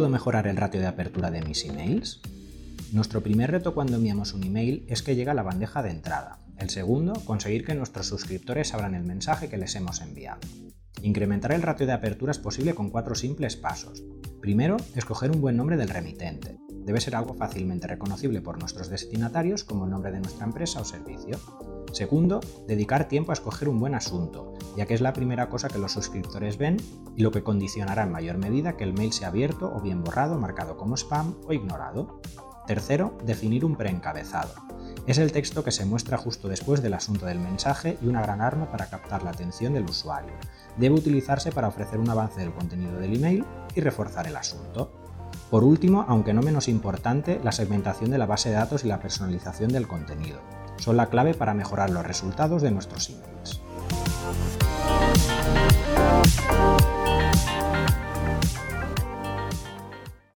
mejorar el ratio de apertura de mis emails? Nuestro primer reto cuando enviamos un email es que llegue a la bandeja de entrada. El segundo, conseguir que nuestros suscriptores abran el mensaje que les hemos enviado. Incrementar el ratio de apertura es posible con cuatro simples pasos. Primero, escoger un buen nombre del remitente. Debe ser algo fácilmente reconocible por nuestros destinatarios como el nombre de nuestra empresa o servicio. Segundo, dedicar tiempo a escoger un buen asunto, ya que es la primera cosa que los suscriptores ven y lo que condicionará en mayor medida que el mail sea abierto o bien borrado, marcado como spam o ignorado. Tercero, definir un preencabezado. Es el texto que se muestra justo después del asunto del mensaje y una gran arma para captar la atención del usuario. Debe utilizarse para ofrecer un avance del contenido del email y reforzar el asunto. Por último, aunque no menos importante, la segmentación de la base de datos y la personalización del contenido. Son la clave para mejorar los resultados de nuestros emails.